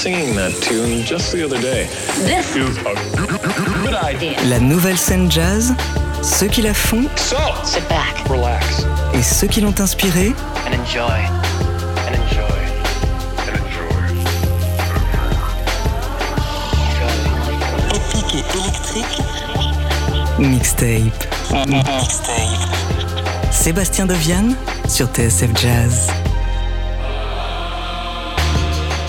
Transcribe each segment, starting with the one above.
singing that tune just the other day. This is a good idea. La nouvelle scène jazz, ceux qui la font So, Sit back relax et ceux qui l'ont inspirée, and enjoy. and enjoy. And enjoy. épique et électrique, mixtape. Sébastien Deviane sur TSF Jazz.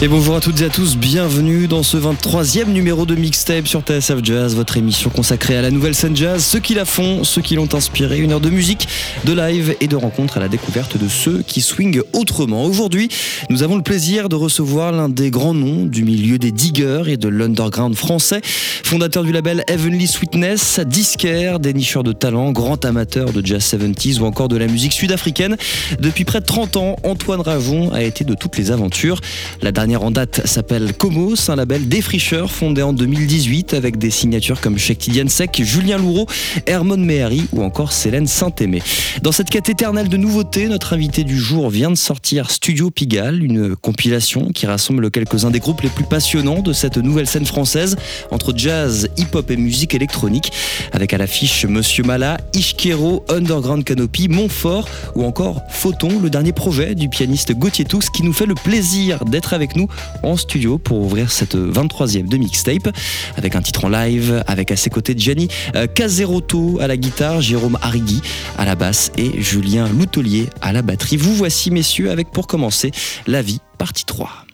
Et bonjour à toutes et à tous, bienvenue dans ce 23e numéro de Mixtape sur TSF Jazz, votre émission consacrée à la nouvelle scène jazz, ceux qui la font, ceux qui l'ont inspiré, une heure de musique, de live et de rencontres à la découverte de ceux qui swingent autrement. Aujourd'hui, nous avons le plaisir de recevoir l'un des grands noms du milieu des diggers et de l'underground français, fondateur du label Heavenly Sweetness, disquaire, dénicheur de talent, grand amateur de jazz 70s ou encore de la musique sud-africaine. Depuis près de 30 ans, Antoine Rajon a été de toutes les aventures. La dernière en date s'appelle Comos, un label défricheur fondé en 2018 avec des signatures comme Shekti Diansek, Julien Loureau, Hermon Mehari ou encore Célène Saint-Aimé. Dans cette quête éternelle de nouveautés, notre invité du jour vient de sortir Studio Pigalle, une compilation qui rassemble quelques-uns des groupes les plus passionnants de cette nouvelle scène française entre jazz, hip-hop et musique électronique, avec à l'affiche Monsieur Mala, Ishkero, Underground Canopy, Montfort ou encore Photon, le dernier projet du pianiste Gauthier Toux qui nous fait le plaisir d'être avec nous en studio pour ouvrir cette 23e de mixtape avec un titre en live, avec à ses côtés Gianni euh, Caseroto à la guitare, Jérôme Arrigui à la basse et Julien Loutelier à la batterie. Vous voici messieurs avec pour commencer La vie partie 3.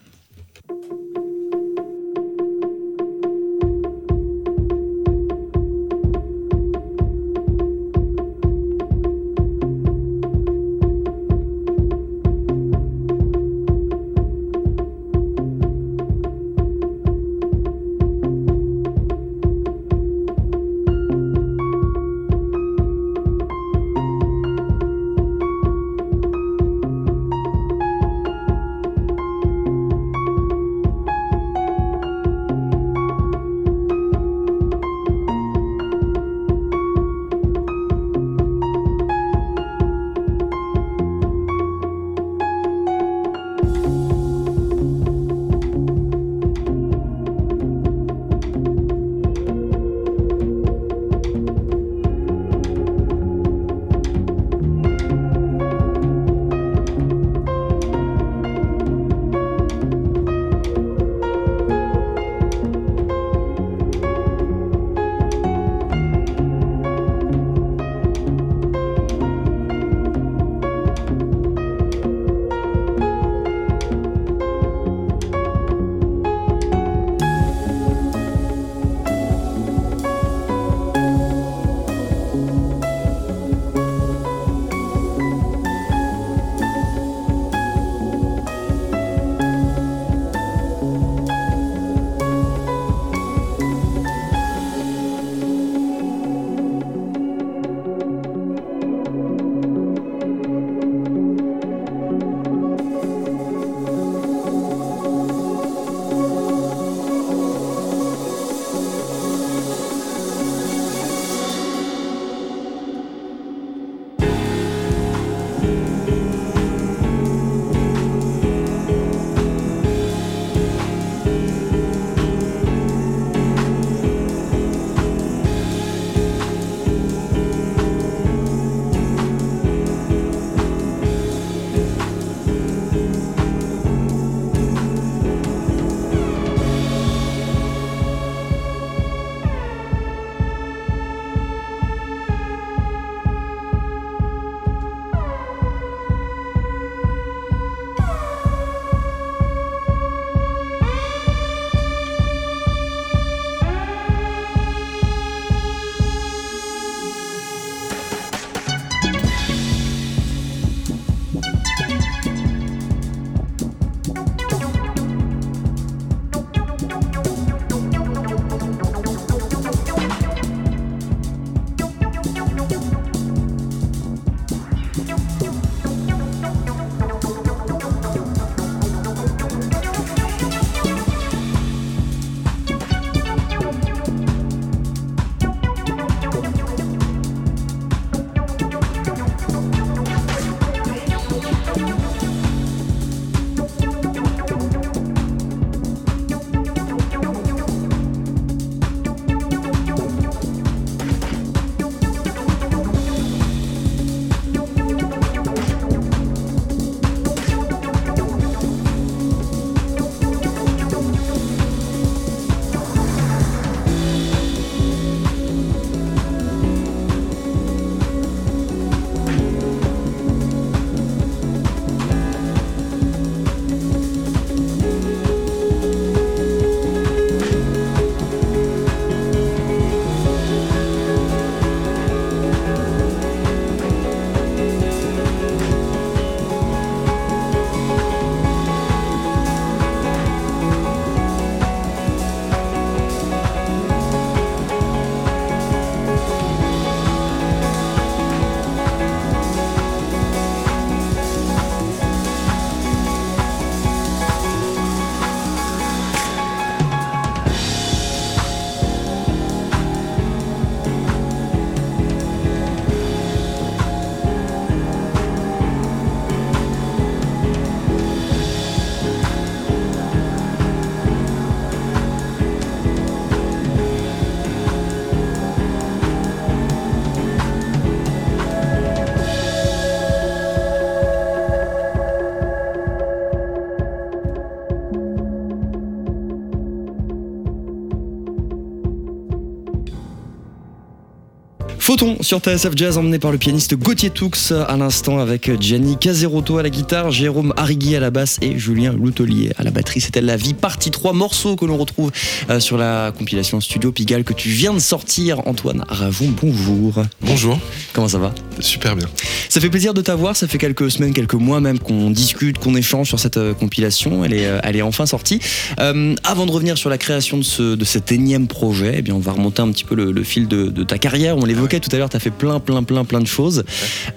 Photon sur TSF Jazz emmené par le pianiste Gauthier Toux à l'instant avec Gianni Caserotto à la guitare, Jérôme Arrigui à la basse et Julien Loutelier à la batterie. C'était La Vie partie 3 morceaux que l'on retrouve euh, sur la compilation Studio Pigalle que tu viens de sortir. Antoine Ravon, bonjour. Bonjour. Comment ça va? Super bien. Ça fait plaisir de t'avoir, ça fait quelques semaines, quelques mois même qu'on discute, qu'on échange sur cette euh, compilation. Elle est, euh, elle est enfin sortie. Euh, avant de revenir sur la création de, ce, de cet énième projet, eh bien on va remonter un petit peu le, le fil de, de, ta carrière. On l'évoquait tout à l'heure, tu as fait plein, plein, plein, plein de choses.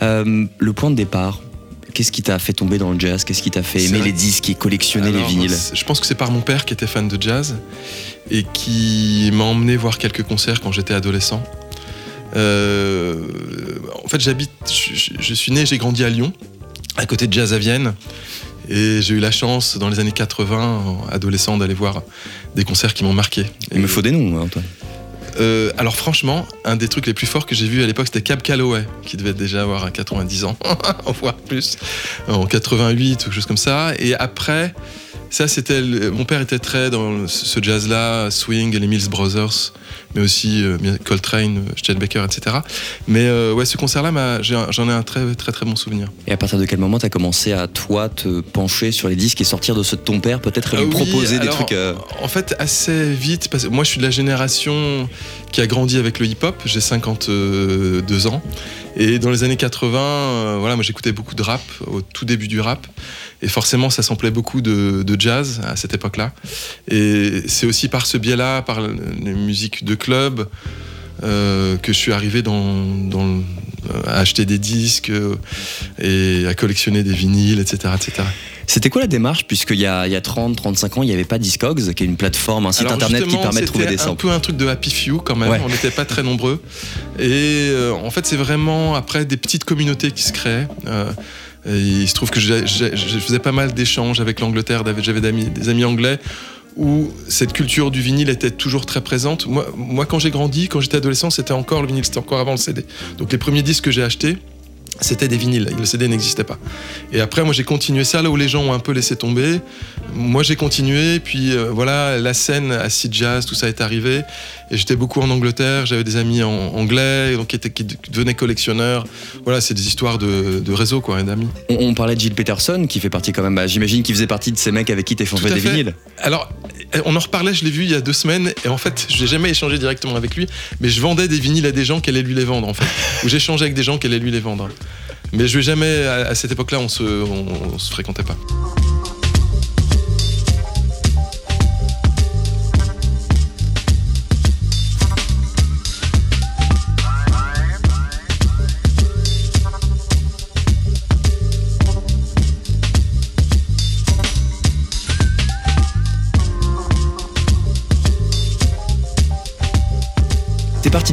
Euh, le point de départ, Qu'est-ce qui t'a fait tomber dans le jazz? Qu'est-ce qui t'a fait aimer les disques et collectionner Alors, les vinyles Je pense que c'est par mon père qui était fan de jazz et qui m'a emmené voir quelques concerts quand j'étais adolescent. Euh, en fait, j'habite, je, je, suis né, j'ai grandi à Lyon, à côté de Jazz à Vienne. Et j'ai eu la chance, dans les années 80, adolescent, d'aller voir des concerts qui m'ont marqué. Il me faut des noms, Antoine. Euh, alors franchement, un des trucs les plus forts que j'ai vu à l'époque, c'était Cab Calloway, qui devait déjà avoir 90 ans, voire plus, en 88 ou quelque chose comme ça. Et après, ça c'était, mon père était très dans ce jazz-là, swing, les Mills Brothers, mais aussi euh, Coltrane, Chet Baker, etc. Mais euh, ouais, ce concert-là, j'en ai un très très très bon souvenir. Et à partir de quel moment tu as commencé à toi te pencher sur les disques et sortir de ceux de ton père, peut-être lui oui, proposer alors, des trucs euh... En fait, assez vite, parce que moi je suis de la génération qui a grandi avec le hip-hop, j'ai 52 ans. Et dans les années 80, euh, voilà, moi j'écoutais beaucoup de rap, au tout début du rap. Et forcément, ça semblait beaucoup de, jazz à cette époque-là. Et c'est aussi par ce biais-là, par les musiques de club, euh, que je suis arrivé dans, à acheter des disques euh, et à collectionner des vinyles, etc. etc. C'était quoi la démarche Puisqu'il y a, il y a 30, 35 ans, il n'y avait pas Discogs, qui est une plateforme, un site Alors internet qui permet de trouver des samples. un peu un truc de Happy Few quand même, ouais. on n'était pas très nombreux. Et euh, en fait, c'est vraiment après des petites communautés qui se créent. Euh, et il se trouve que je faisais pas mal d'échanges avec l'Angleterre, j'avais des amis anglais où cette culture du vinyle était toujours très présente. Moi, moi quand j'ai grandi, quand j'étais adolescent, c'était encore le vinyle, c'était encore avant le CD. Donc les premiers disques que j'ai achetés, c'était des vinyles, le CD n'existait pas. Et après, moi j'ai continué ça là où les gens ont un peu laissé tomber. Moi j'ai continué, puis euh, voilà, la scène à Sea Jazz, tout ça est arrivé. Et j'étais beaucoup en Angleterre, j'avais des amis en anglais, donc qui, étaient, qui devenaient collectionneurs. Voilà, c'est des histoires de, de réseau, quoi, d'amis. On, on, parlait de Gilles Peterson, qui fait partie quand même, bah, j'imagine qu'il faisait partie de ces mecs avec qui t'échangeais des fait. vinyles. Alors, on en reparlait, je l'ai vu il y a deux semaines, et en fait, je n'ai jamais échangé directement avec lui, mais je vendais des vinyles à des gens qui allaient lui les vendre, en fait. Ou j'échangeais avec des gens qui allaient lui les vendre. Mais je vais jamais, à, cette époque-là, on se, on se fréquentait pas.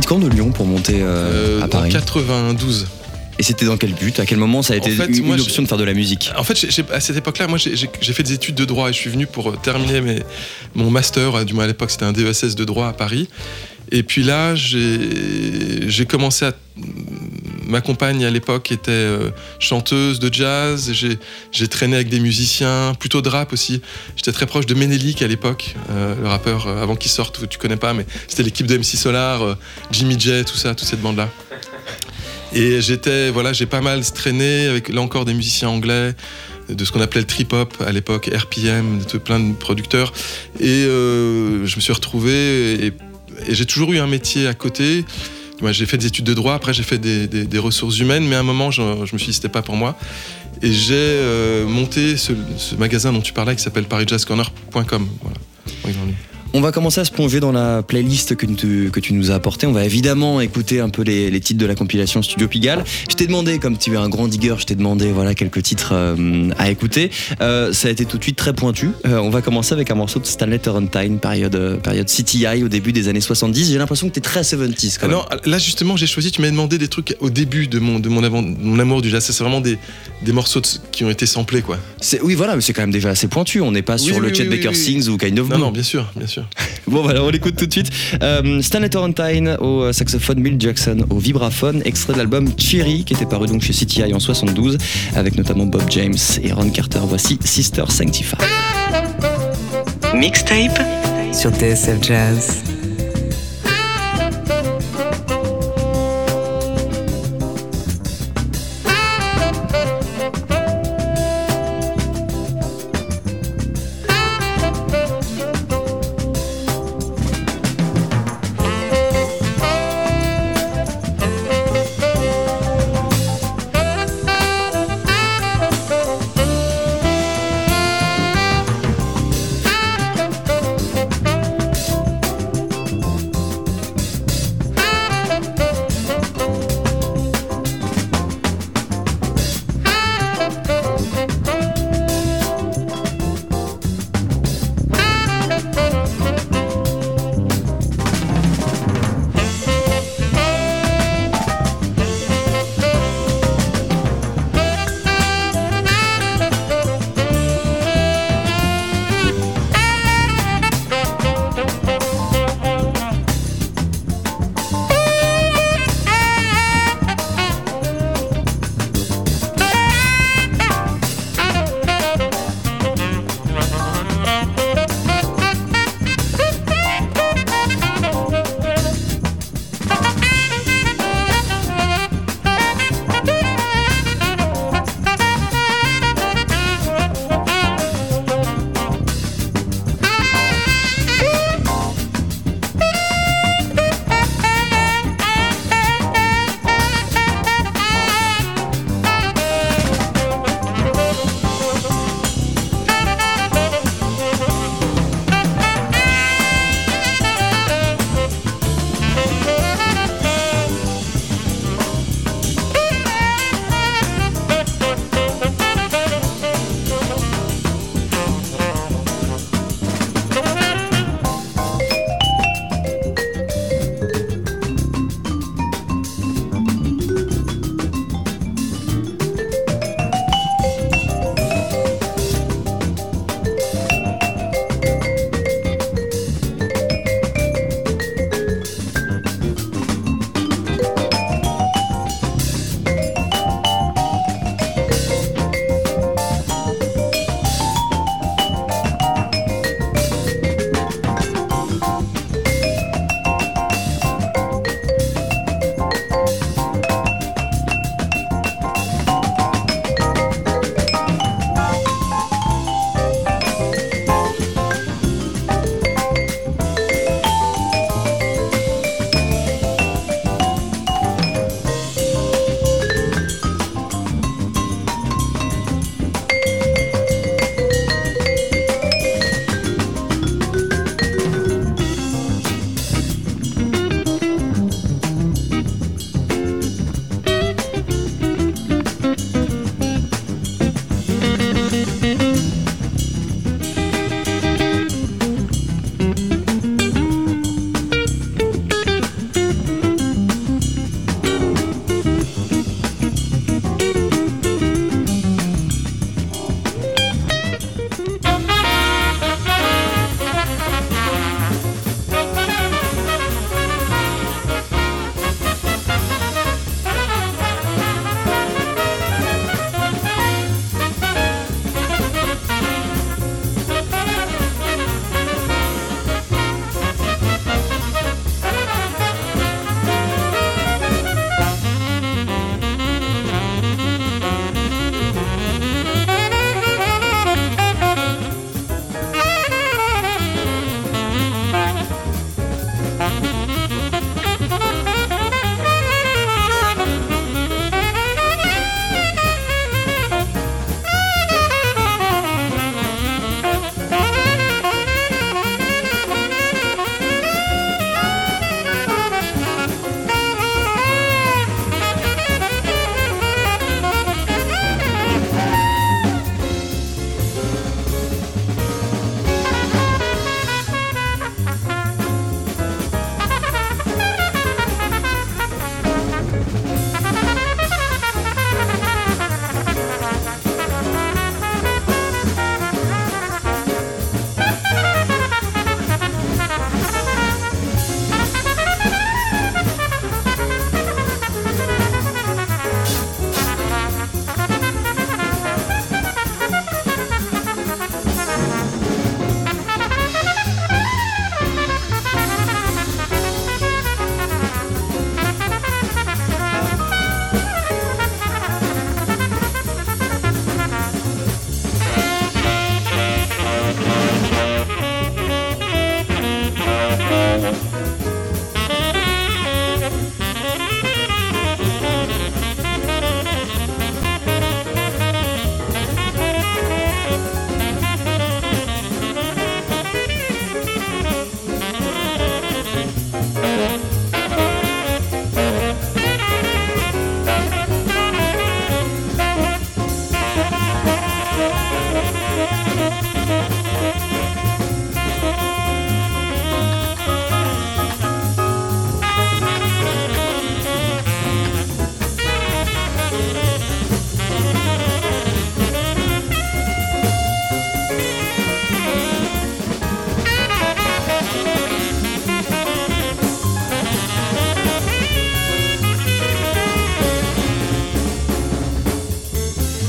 Quand de Lyon pour monter euh, euh, à Paris En 92. Et c'était dans quel but À quel moment ça a été en fait, une, moi, option de faire de la musique En fait, à cette époque-là, moi, j'ai fait des études de droit et je suis venu pour euh, terminer mes, mon master. Du moins à l'époque, c'était un DESS de droit à Paris. Et puis là, j'ai commencé à. Ma compagne à l'époque était euh, chanteuse de jazz. J'ai traîné avec des musiciens, plutôt de rap aussi. J'étais très proche de Menelik à l'époque, euh, le rappeur euh, avant qu'il sorte, tu connais pas, mais c'était l'équipe de MC Solar, Jimmy J, tout ça, toute cette bande-là. Et j'étais, voilà, j'ai pas mal traîné avec là encore des musiciens anglais de ce qu'on appelait le trip hop à l'époque, RPM, plein de producteurs. Et je me suis retrouvé et, et j'ai toujours eu un métier à côté. J'ai fait des études de droit, après j'ai fait des, ressources humaines, mais à un moment, je, me suis dit c'était pas pour moi. Et j'ai euh, monté ce, magasin dont tu parlais qui s'appelle parisjazzcorner.com. On va commencer à se plonger dans la playlist que tu, que tu nous as apportée. On va évidemment écouter un peu les, les titres de la compilation Studio Pigalle. Je t'ai demandé, comme tu es un grand digger, je t'ai demandé voilà, quelques titres euh, à écouter. Euh, ça a été tout de suite très pointu. Euh, on va commencer avec un morceau de Stanley Turrentine, période, période CTI au début des années 70. J'ai l'impression que tu es très 70s quand même. Non, là justement, j'ai choisi, tu m'as demandé des trucs au début de mon, de mon, avant, mon amour du jazz. C'est vraiment des, des morceaux de, qui ont été samplés. Quoi. Oui, voilà, mais c'est quand même déjà assez pointu. On n'est pas oui, sur oui, le Chet oui, Baker Sings ou Kind of Non, non, bien sûr, bien sûr. bon, voilà, on l'écoute tout de suite. Euh, Stanley Torrentine au saxophone, Bill Jackson au vibraphone, extrait de l'album Cherry qui était paru donc chez CTI en 72 avec notamment Bob James et Ron Carter. Voici Sister Sanctify. Mixtape sur TSF Jazz.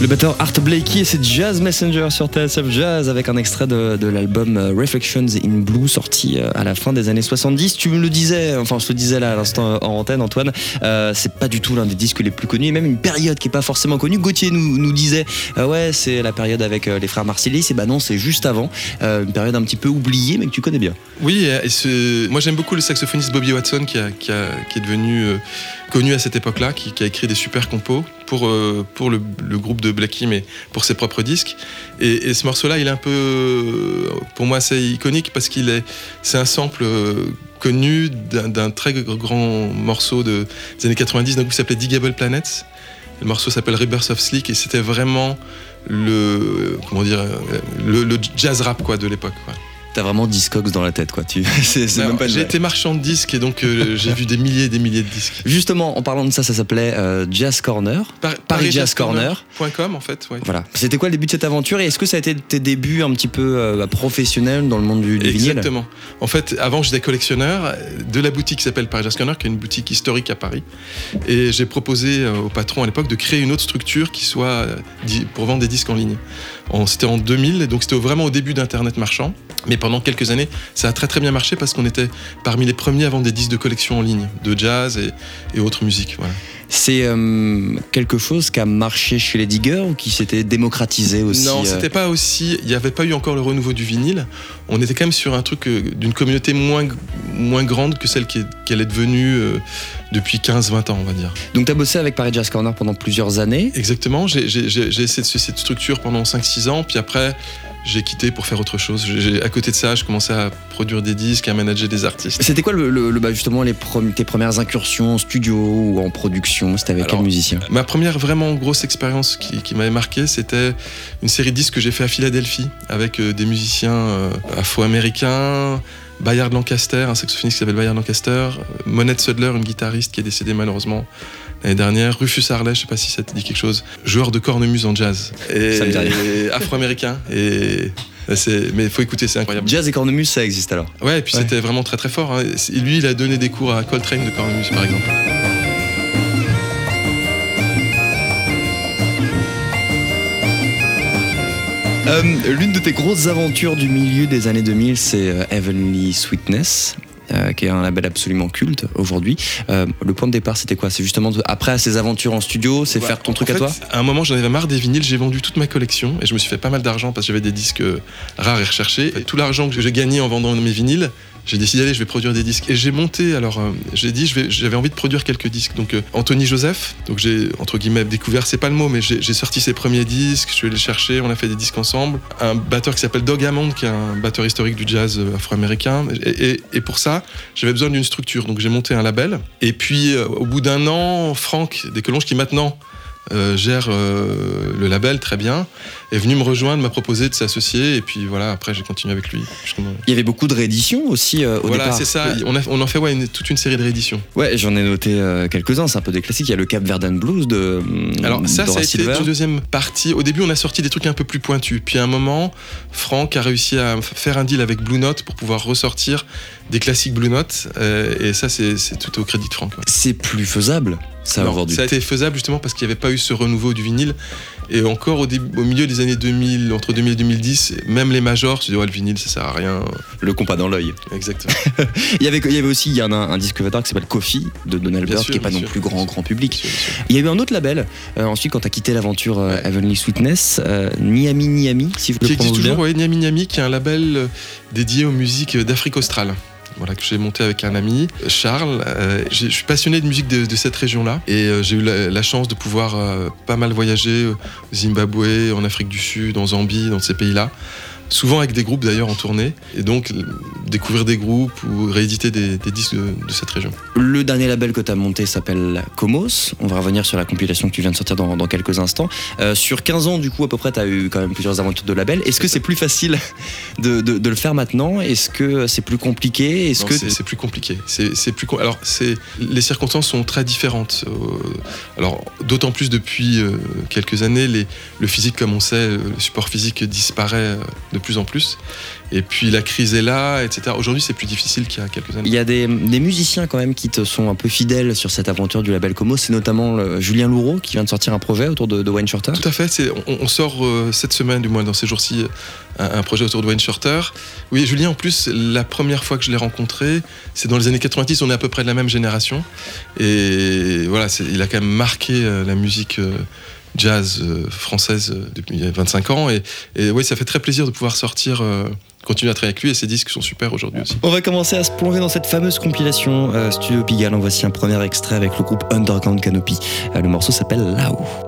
Batteur Art Blakey et c'est Jazz Messenger sur TSF Jazz avec un extrait de, l'album euh, Reflections in Blue sorti euh, à la fin des années 70. Tu me le disais, enfin je te le disais là à l'instant euh, en antenne Antoine, c'est pas du tout l'un des disques les plus connus et même une période qui est pas forcément connue. Gauthier nous, disait ouais c'est la période avec les frères Marcellis et bah non c'est juste avant, une période un petit peu oubliée mais que tu connais bien. Oui, moi j'aime beaucoup le saxophoniste Bobby Watson qui, est devenu connu à cette époque-là, qui, qui a écrit des super compos pour, euh, pour le, groupe de Blackie, mais pour ses propres disques. Et, ce morceau-là, il est un peu, euh, pour moi, c'est iconique parce qu'il est, c'est un sample euh, connu d'un très grand morceau de, des années 90 d'un qui s'appelait Digable Planets. Le morceau s'appelle Rebirth of Sleek et c'était vraiment le comment dire le, jazz rap quoi de l'époque. T'as vraiment Discogs dans la tête quoi. Tu, J'ai été marchand de disques et donc euh, j'ai vu des milliers et des milliers de disques. Justement en parlant de ça ça s'appelait euh, Jazz Corner. Par- Paris Jazz Corner. .com en fait, ouais. Voilà. C'était quoi le début de cette aventure et est-ce que ça a été tes débuts un petit peu euh, professionnels dans le monde du, du vinyle? Exactement. En fait, avant, j'étais collectionneur de la boutique qui s'appelle Paris Jazz Corner, qui est une boutique historique à Paris. Et j'ai proposé au patron à l'époque de créer une autre structure qui soit pour vendre des disques en ligne. C'était en 2000, et donc c'était vraiment au début d'Internet marchand. Mais pendant quelques années, ça a très très bien marché parce qu'on était parmi les premiers à vendre des disques de collection en ligne, de jazz et, et autres musiques. Voilà. C'est euh, quelque chose qui a marché chez les diggers ou qui s'était démocratisé aussi Non, euh, c'était pas aussi. Il n'y avait pas eu encore le renouveau du vinyle. On était quand même sur un truc euh, d'une communauté moins, moins grande que celle est- qu'elle est devenue euh, depuis 15-20 ans, on va dire. Donc t'as bossé avec Paris Jazz Corner pendant plusieurs années. Exactement. J'ai essayé de cette structure pendant 5-6 ans, puis après, j'ai quitté pour faire autre chose. J'ai- à côté de ça, je commençais à produire des disques, à manager des artistes. C'était quoi le, le- le- bah, justement les tes premières incursions en studio ou en production? C'était avec Alors, quel musicien? Ma première vraiment grosse expérience qui, qui m'avait marqué, c'était une série de disques que j'ai fait à Philadelphie avec euh, des musiciens euh, afro-américains, Bayard Lancaster, un saxophoniste qui s'appelle Bayard Lancaster, Monette Sudler, une guitariste qui est décédée malheureusement l'année dernière, Rufus Harley, je sais pas si ça te dit quelque chose, joueur de cornemuse en jazz, et, Ça me dit rien. et afro-américain, et c'est, mais il faut écouter, c'est incroyable. Jazz et cornemuse, ça existe alors. Ouais, et puis Ouais. c'était vraiment très très fort. hein. Lui, il a donné des cours à Coltrane de cornemuse, par exemple. Euh, L'une de tes grosses aventures du milieu des années 2000, c'est euh, Heavenly Sweetness. Euh, qui est un label absolument culte aujourd'hui. Euh, le point de départ, c'était quoi? C'est justement de- après ces aventures en studio, c'est Ouais, faire ton truc à toi? À un moment, j'en avais marre des vinyles, j'ai vendu toute ma collection et je me suis fait pas mal d'argent parce que j'avais des disques rares et recherchés. Et tout l'argent que j'ai gagné en vendant mes vinyles, j'ai décidé d'aller, je vais produire des disques. Et j'ai monté, alors euh, j'ai dit, j'avais envie de produire quelques disques. Donc euh, Anthony Joseph, donc j'ai entre guillemets découvert, c'est pas le mot, mais j'ai sorti ses premiers disques, je suis allé chercher, on a fait des disques ensemble. Un batteur qui s'appelle Doug Hammond, qui est un batteur historique du jazz euh, afro-américain. Et, pour ça, j'avais besoin d'une structure, donc j'ai monté un label. Et puis au bout d'un an, Franck Descolonges, qui maintenant euh, gère euh, le label très bien, est venu me rejoindre, m'a proposé de s'associer, et puis voilà, après j'ai continué avec lui. Il y avait beaucoup de rééditions aussi euh, au Voilà, départ. c'est ça, on, a- on en fait ouais, une- toute une série de rééditions. Ouais, j'en ai noté quelques-uns, c'est un peu des classiques. Il y a le Cap Verden Blues de. hum, Alors ça, ça a été une deuxième partie. Au début, on a sorti des trucs un peu plus pointus. Puis à un moment, Franck a réussi à faire un deal avec Blue Note pour pouvoir ressortir des classiques Blue Note, et ça, c'est c'est tout au crédit de Franck. ouais. C'est plus faisable, ça Non, aujourd'hui. ça a été faisable justement parce qu'il n'y avait pas eu ce renouveau du vinyle. Et encore au, début- au milieu des années 2000, entre 2000 et 2010, même les majors se disaient ouais, le vinyle ça sert à rien. Le compas dans l'œil. Exactement. Il y avait, il y avait aussi il y a un, un disque Vatar qui s'appelle Coffee de Donald Byrd, qui est pas non sûr. plus grand grand public. Bien sûr, bien sûr. Il y a eu un autre label. euh, ensuite, quand tu as quitté l'aventure euh, Ouais. Heavenly Sweetness, euh, Niami Niami, si le Qui existe prononce bien. toujours, ouais, Niami Niami, qui est un label euh, dédié aux musiques d'Afrique australe. Voilà, que j'ai monté avec un ami, Charles. Euh, je suis passionné de musique de, de cette région-là et euh, j'ai eu la, la chance de pouvoir euh, pas mal voyager au Zimbabwe, en Afrique du Sud, en Zambie, dans ces pays-là. Souvent avec des groupes d'ailleurs en tournée, et donc découvrir des groupes ou rééditer des, des disques de, de cette région. Le dernier label que tu as monté s'appelle Comos. On va revenir sur la compilation que tu viens de sortir dans, dans quelques instants. Euh, sur 15 ans, du coup, à peu près, tu as eu quand même plusieurs aventures de label. Est-ce que c'est plus facile de, de- de le faire maintenant? Est-ce que c'est plus compliqué? Est-ce Non, que c'est plus compliqué. C'est plus alors c'est les circonstances sont très différentes. Euh, alors d'autant plus depuis euh, quelques années, les, le physique comme on sait, le support physique disparaît de plus en plus. Et puis la crise est là, etc. Aujourd'hui, c'est plus difficile qu'il y a quelques années. Il y a des, des musiciens quand même qui te sont un peu fidèles sur cette aventure du label Como. C'est notamment le- Julien Louraud qui vient de sortir un projet autour de, de Wayne Shorter. Tout à fait. On, on sort euh, cette semaine, du moins dans ces jours-ci, un, un projet autour de Wayne Shorter. Oui, Julien, en plus, la première fois que je l'ai rencontré, c'est dans les années 90. On est à peu près de la même génération. Et voilà, il a quand même marqué euh, la musique euh, jazz euh, française euh, depuis 25 ans. Et, oui, ça fait très plaisir de pouvoir sortir, euh, continuer à travailler avec lui. Et ses disques sont super aujourd'hui aussi. On va commencer à se plonger dans cette fameuse compilation Studio Pigalle. En voici un premier extrait avec le groupe Underground Canopy. Le morceau s'appelle Là-haut.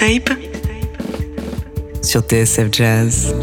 Mixtape sur TSF Jazz.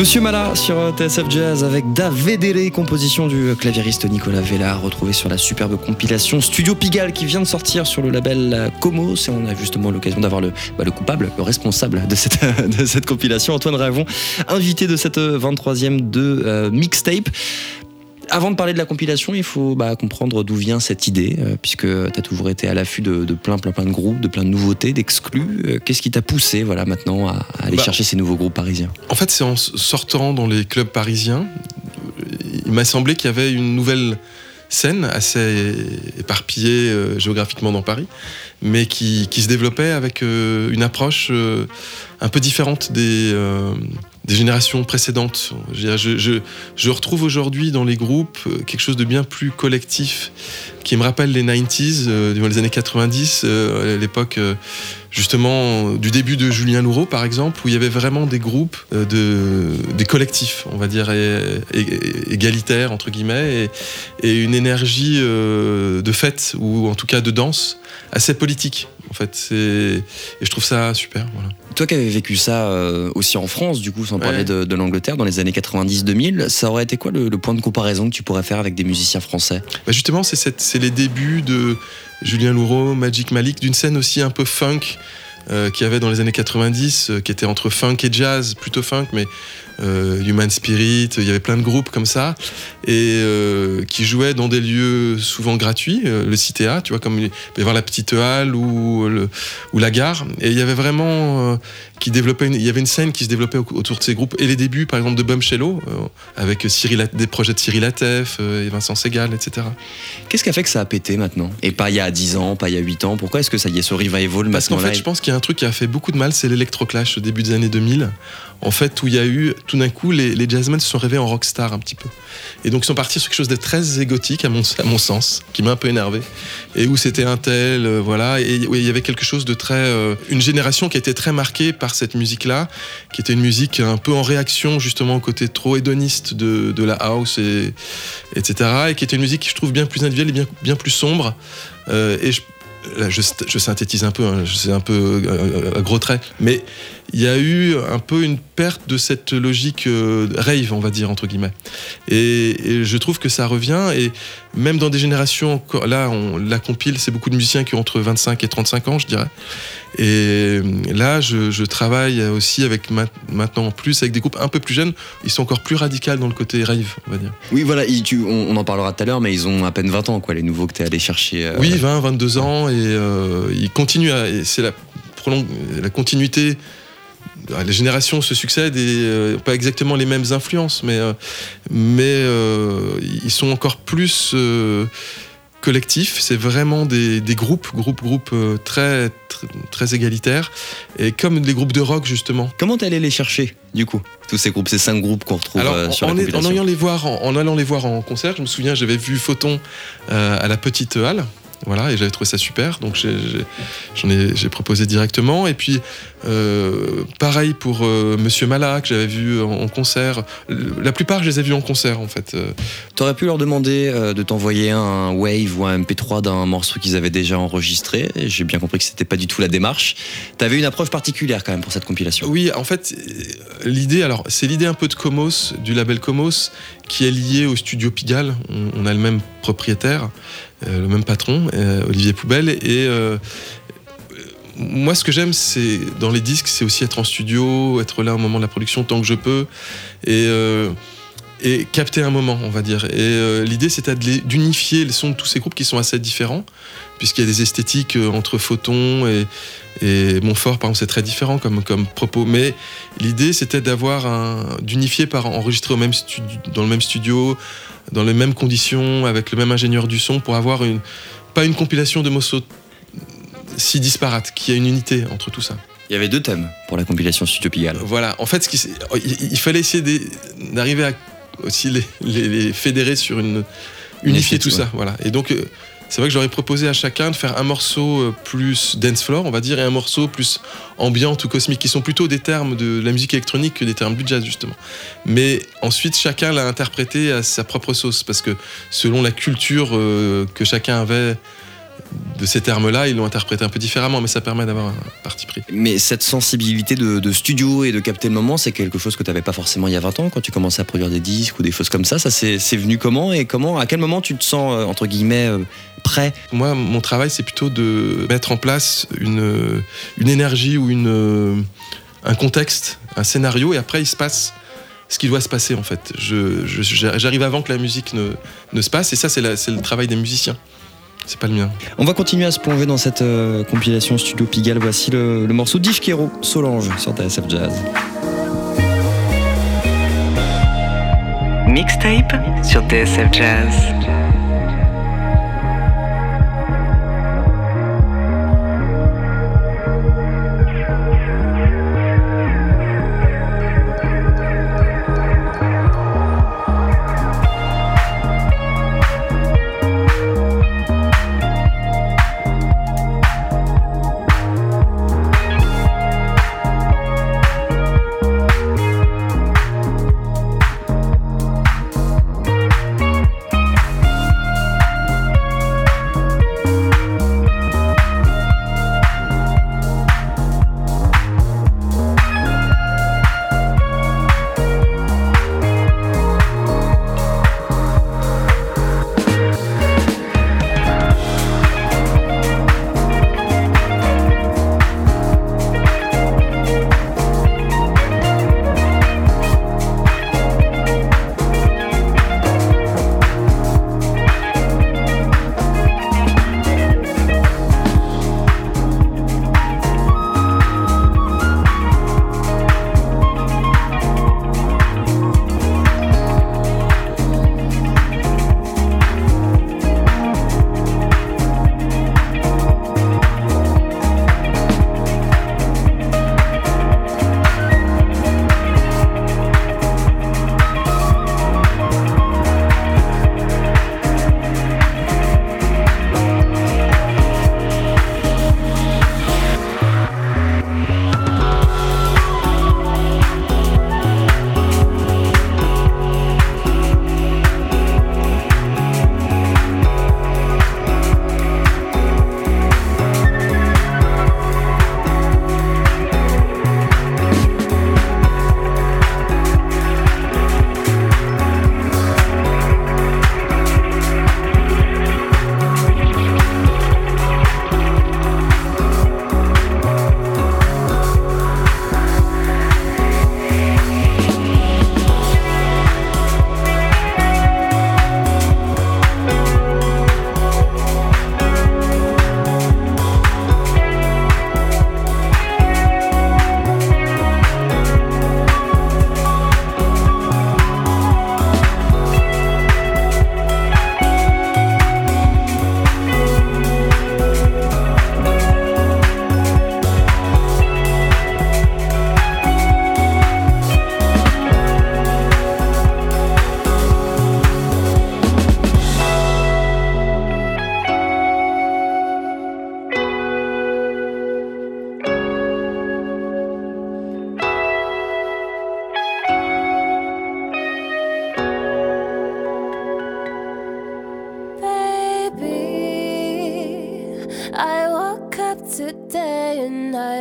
Monsieur Mala sur TSF Jazz avec Da Vedere, composition du claviériste Nicolas Vella, retrouvé sur la superbe compilation Studio Pigalle qui vient de sortir sur le label Comos. Et on a justement l'occasion d'avoir le, bah, le coupable, le responsable de cette, compilation, Antoine Ravon, invité de cette 23e de euh, mixtape. Avant de parler de la compilation, il faut bah, comprendre d'où vient cette idée, euh, puisque tu as toujours été à l'affût de, de, plein, plein, plein de groupes, de plein de nouveautés, d'exclus. Euh, Qu'est-ce qui t'a poussé voilà, maintenant à, à aller Bah, chercher ces nouveaux groupes parisiens? En fait, c'est en sortant dans les clubs parisiens, il m'a semblé qu'il y avait une nouvelle scène assez éparpillée euh, géographiquement dans Paris, mais qui, qui se développait avec euh, une approche euh, un peu différente des, euh, des générations précédentes. Je, retrouve aujourd'hui dans les groupes euh, quelque chose de bien plus collectif qui me rappelle les 90s, euh, les années 90, euh, l'époque euh, justement du début de Julien Louraud par exemple, où il y avait vraiment des groupes, euh, de, des collectifs, on va dire, égalitaires entre guillemets, et, une énergie de fête, ou en tout cas de danse, assez politique. En fait, c'est et je trouve ça super. Voilà. Toi qui avais vécu ça euh, aussi en France, du coup, sans Ouais. parler de, de l'Angleterre, dans les années 90-2000, ça aurait été quoi le, le point de comparaison que tu pourrais faire avec des musiciens français? Bah justement, c'est les débuts de Julien Louraud, Magic Malik, d'une scène aussi un peu funk euh, qu'il y avait dans les années 90, euh, qui était entre funk et jazz, plutôt funk, mais Human Spirit, il y avait plein de groupes comme ça, et euh, qui jouaient dans des lieux souvent gratuits, euh, le CTA, tu vois, comme il peut y avoir la Petite Halle ou, le, ou la gare, et il y avait vraiment euh, qui développait une, il y avait une scène qui se développait au- autour de ces groupes, et les débuts, par exemple, de Bum Cello, euh, avec Cyril, des projets de Cyril Atef euh, et Vincent Segal, etc. Qu'est-ce qui a fait que ça a pété maintenant? Et pas il y a 10 ans, pas il y a 8 ans? Pourquoi est-ce que ça y est, ce revival Parce qu'en fait, je pense qu'il y a un truc qui a fait beaucoup de mal, c'est l'électroclash au début des années 2000. En fait, où il y a eu, tout d'un coup, les, les jazzmen se sont rêvés en rockstar un petit peu. Et donc, ils sont partis sur quelque chose de très égotique, à mon, à mon sens, qui m'a un peu énervé. Et où c'était un tel, euh, voilà. Et où il y avait quelque chose de très. euh, une génération qui été très marquée par cette musique-là, qui était une musique un peu en réaction, justement, au côté trop hédoniste de, de la house, et, etc. Et qui était une musique qui, je trouve, bien plus individuelle et bien, bien plus sombre. Euh, et je, synthétise un peu, hein, c'est un peu euh, à gros traits, mais il y a eu un peu une perte de cette logique euh, rave, on va dire, entre guillemets. Et, et je trouve que ça revient, et même dans des générations, là, on, la compile, c'est beaucoup de musiciens qui ont entre 25 et 35 ans, je dirais. Et là, je, je travaille aussi avec ma- maintenant en plus avec des groupes un peu plus jeunes, ils sont encore plus radicaux dans le côté rave, on va dire. Oui, voilà, ils- tu- on, on en parlera tout à l'heure, mais ils ont à peine 20 ans, quoi, les nouveaux que tu es allé chercher. euh, Oui, 20, 22 ans, et euh, il continue à. C'est la, continuité. Les générations se succèdent et euh, pas exactement les mêmes influences, mais, euh, mais euh, ils sont encore plus collectifs. C'est vraiment des, des groupes, groupes, groupes euh, très, très, très égalitaires. Et comme les groupes de rock, justement. Comment allé les chercher, du coup Tous ces groupes, ces cinq groupes qu'on retrouve Alors, euh, sur en, la en- en compilation? allant les voir, en, en allant les voir en concert, je me souviens, j'avais vu Photon euh, à la Petite Halle. Voilà, et j'avais trouvé ça super, donc j'en ai, j'ai proposé directement. Et puis, euh, pareil pour euh, Monsieur Mala, que j'avais vu en, en concert. La plupart, je les ai vus en concert, en fait. T'aurais pu leur demander euh, de t'envoyer un wave ou un MP3 d'un morceau qu'ils avaient déjà enregistré. J'ai bien compris que c'était pas du tout la démarche. T'avais une approche particulière quand même pour cette compilation. Oui, en fait, l'idée, alors, c'est l'idée un peu de Comos, du label Comos, qui est liée au studio Pigalle. On, on a le même propriétaire, le même patron, euh, Olivier Poubelle. Et euh, moi, ce que j'aime, c'est dans les disques, c'est aussi être en studio, être là au moment de la production tant que je peux. Et. Et capter un moment, on va dire. Et euh, l'idée, c'était d'unifier les sons de tous ces groupes qui sont assez différents, puisqu'il y a des esthétiques euh, entre Photon et, et Montfort, par exemple, c'est très différent comme, comme propos. Mais l'idée, c'était d'avoir un, d'unifier par enregistrer au même dans le même studio, dans les mêmes conditions, avec le même ingénieur du son, pour avoir une, pas une compilation de morceaux si disparates, qu'il y a une unité entre tout ça. Il y avait deux thèmes pour la compilation Studio Pigalle. Voilà, en fait, ce qui s'est- il, il fallait essayer d'arriver à aussi les, les- les fédérer sur une. unifier tout ça, voilà. Et donc, euh, c'est vrai que j'aurais proposé à chacun de faire un morceau euh, plus dance floor, on va dire, et un morceau plus ambiante ou cosmique, qui sont plutôt des termes de la musique électronique que des termes du jazz, justement. Mais ensuite, chacun l'a interprété à sa propre sauce, parce que selon la culture euh, que chacun avait de ces termes-là, ils l'ont interprété un peu différemment, mais ça permet d'avoir un parti pris. Mais cette sensibilité de, de studio et de capter le moment, c'est quelque chose que tu n'avais pas forcément il y a 20 ans quand tu commençais à produire des disques ou des choses comme ça. Ça, c'est venu comment et comment À quel moment tu te sens, euh, entre guillemets, euh, prêt? Moi, mon travail, c'est plutôt de mettre en place une, une énergie ou une, un contexte, un scénario, et après, il se passe ce qui doit se passer, en fait. Je- je- J'arrive avant que la musique ne, ne se passe, et ça, c'est le travail des musiciens. C'est pas le mien. On va continuer à se plonger dans cette euh, compilation Studio Pigalle. Voici le, le morceau d'Yves Kero, Solange, sur TSF Jazz. Mixtape sur TSF Jazz.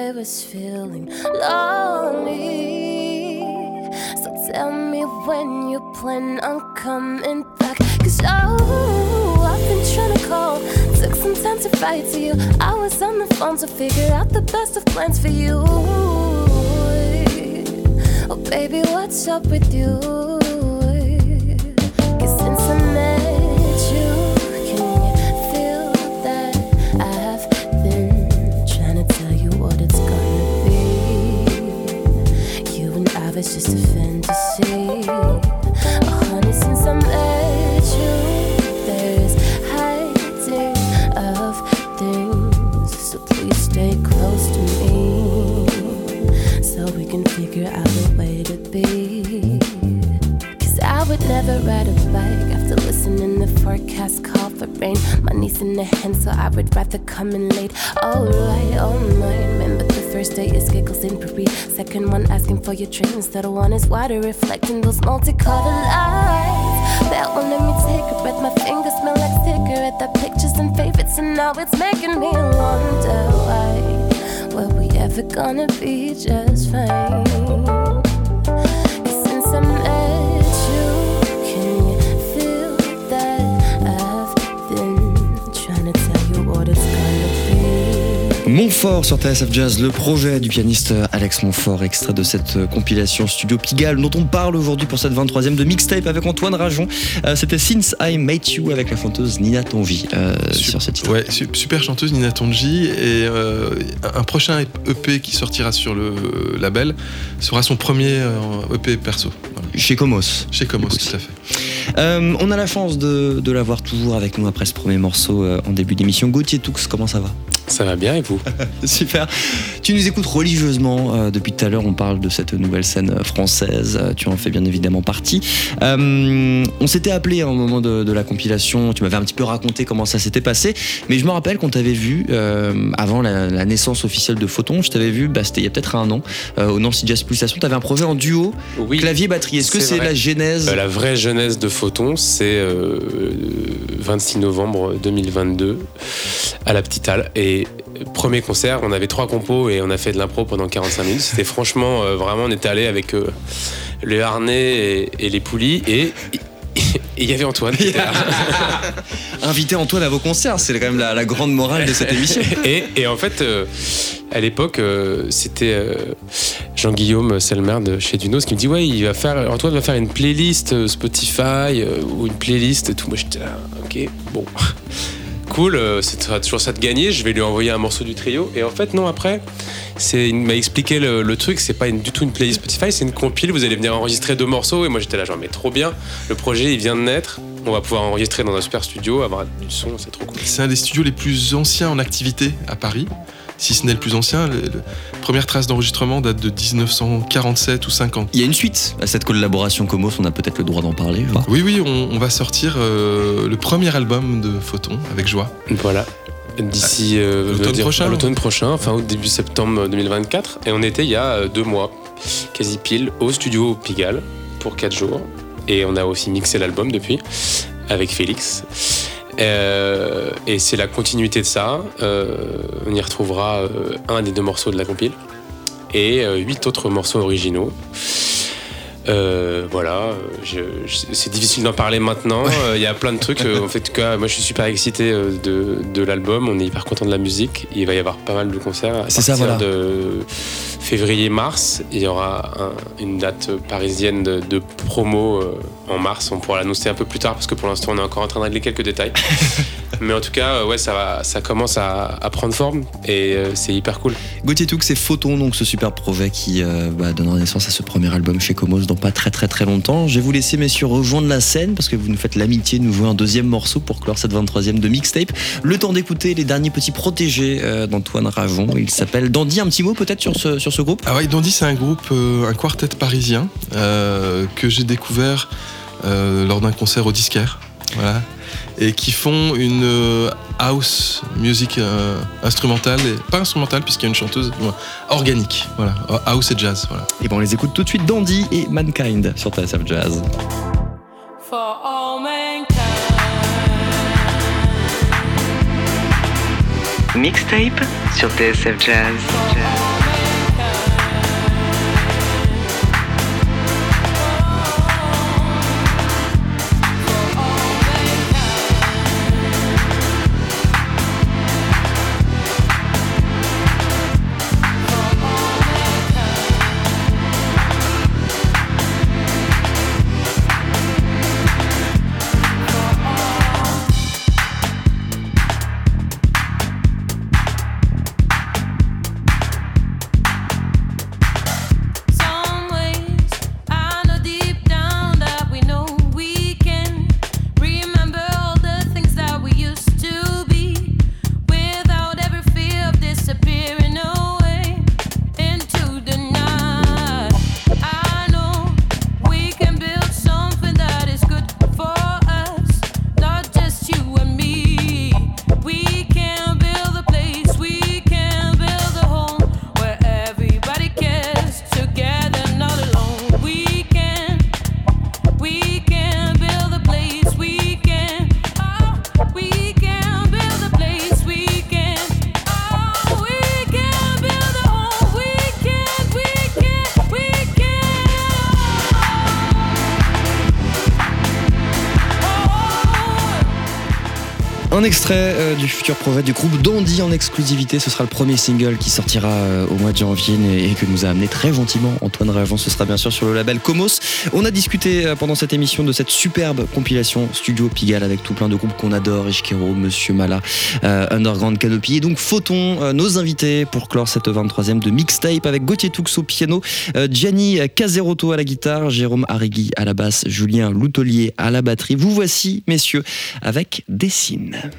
I was feeling lonely. So tell me when you plan on coming back. Cause oh, I've been trying to call. Took some time to write to you. I was on the phone to figure out the best of plans for you. Oh, baby, what's up with you? Come in late. Alright, alright, man. But the first day is giggles in Paris. Second one asking for your dreams. Third one is water reflecting those multicolored lights. That one let me take a breath. My fingers smell like cigarette. That pictures and favorites, and now it's making me wonder why. Were we ever gonna be just fine? Montfort sur TSF Jazz, le projet du pianiste Alex Montfort, extrait de cette compilation Studio Pigalle dont on parle aujourd'hui pour cette 23e de mixtape avec Antoine Rajon. Euh, C'était Since I Met You avec la chanteuse Nina Tonvi euh, sur ce titre. Ouais, su- super chanteuse Nina Tonji et euh, un prochain EP qui sortira sur le label sera son premier EP perso voilà. Chez Comos. chez Comos tout à fait. On a la chance de, de l'avoir toujours avec nous après ce premier morceau en début d'émission. Gauthier Toux, comment ça va? Ça va bien et vous Super. Tu nous écoutes religieusement euh, depuis tout à l'heure. On parle de cette nouvelle scène euh, française. Euh, tu en fais bien évidemment partie. Euh, on s'était appelé à un moment de, de la compilation. Tu m'avais un petit peu raconté comment ça s'était passé. Mais je me rappelle qu'on t'avait vu avant la, la naissance officielle de Photon. Je t'avais vu, bah, c'était il y a peut-être un an, au Nancy Jazz Pulsation. Tu avais un projet en duo, Oui. clavier-batterie. Est-ce que c'est la genèse la vraie jeunesse de Photon, c'est euh, 26 novembre 2022 à la Petite Halle. Et euh, premier concert, on avait trois compos et on a fait de l'impro pendant 45 minutes. C'était franchement, euh, vraiment, on était allé avec euh, le harnais et, et les poulies et il y avait Antoine qui était là. Inviter Antoine à vos concerts, c'est quand même la, la grande morale de cette émission. et, et en fait, euh, à l'époque, euh, c'était euh, Jean-Guillaume Selmer de chez Dunos qui me dit Ouais, il va faire, Antoine va faire une playlist Spotify ou une playlist et tout. Moi, j'étais là, ok, bon. Cool, euh, c'est toujours ça de gagner. Je vais lui envoyer un morceau du trio. Et en fait, non, après, il m'a expliqué le, le truc. C'est pas du tout une playlist Spotify, c'est une compile. Vous allez venir enregistrer deux morceaux. Et moi, j'étais là, genre, mais trop bien. Le projet, il vient de naître. On va pouvoir enregistrer dans un super studio, avoir du son, c'est trop cool. C'est un des studios les plus anciens en activité à Paris, si ce n'est le plus ancien. Le- le- première trace d'enregistrement date de 1947 ou 50. Il y a une suite à cette collaboration Comos, on a peut-être le droit d'en parler. je crois. Oui, oui, on, on va sortir euh, le premier album de Photon avec joie. Voilà. D'ici euh, L'automne prochain. l'automne prochain, enfin au début septembre 2024. Et on était il y a euh, deux mois, quasi pile, au studio Pigalle pour quatre jours. Et on a aussi mixé l'album depuis avec Félix. Euh, et c'est la continuité de ça. Euh, on y retrouvera euh, un des deux morceaux de la compile et huit autres morceaux originaux. Euh, voilà, je- je- c'est difficile d'en parler maintenant. Euh, Il y a plein de trucs. euh, en fait, en tout cas, moi, je suis super excité de, de l'album. On est hyper content de la musique. Il va y avoir pas mal de concerts. À C'est ça, partir voilà. de février-mars, il y aura un- une date parisienne de, de promo en mars. On pourra l'annoncer un peu plus tard parce que pour l'instant, on est encore en train de régler quelques détails. Mais en tout cas, ouais, ça, va, ça commence à, à prendre forme et c'est hyper cool. Gauthier Toux, c'est Photon, donc ce super projet qui euh, bah, donnera naissance à ce premier album chez Comos dans pas très très très longtemps. Je vais vous laisser messieurs rejoindre la scène parce que vous nous faites l'amitié de nous jouer un deuxième morceau pour clore cette 23e de mixtape. Le temps d'écouter les derniers petits protégés euh, d'Antoine Rajon. Il s'appelle Dandy. Un petit mot peut-être sur ce, sur ce groupe? Ah ouais, Dandy, c'est un groupe, euh, un quartet parisien euh, que j'ai découvert lors d'un concert au disquaire. Voilà. Et qui font une euh, house music euh, instrumentale, et, pas instrumentale puisqu'il y a une chanteuse ouais, organique. Voilà, house et jazz. Voilà. Et ben on les écoute tout de suite. Dandy et Mankind sur TSF Jazz. For all mankind. Mixtape sur TSF Jazz. Futur prophète du groupe Dandy en exclusivité. Ce sera le premier single qui sortira euh, au mois de janvier et, que nous a amené très gentiment Antoine Rajon. Ce sera bien sûr sur le label Comos. On a discuté euh, pendant cette émission de cette superbe compilation Studio Pigalle avec tout plein de groupes qu'on adore Ishkero, Monsieur Mala, euh, Underground Canopy. Et donc, euh, nos invités pour clore cette 23e de mixtape avec Gauthier Toux au piano, Gianni Caserotto à la guitare, Jérôme Arrigui à la basse, Julien Loutelier à la batterie. Vous voici, messieurs, avec Dessine.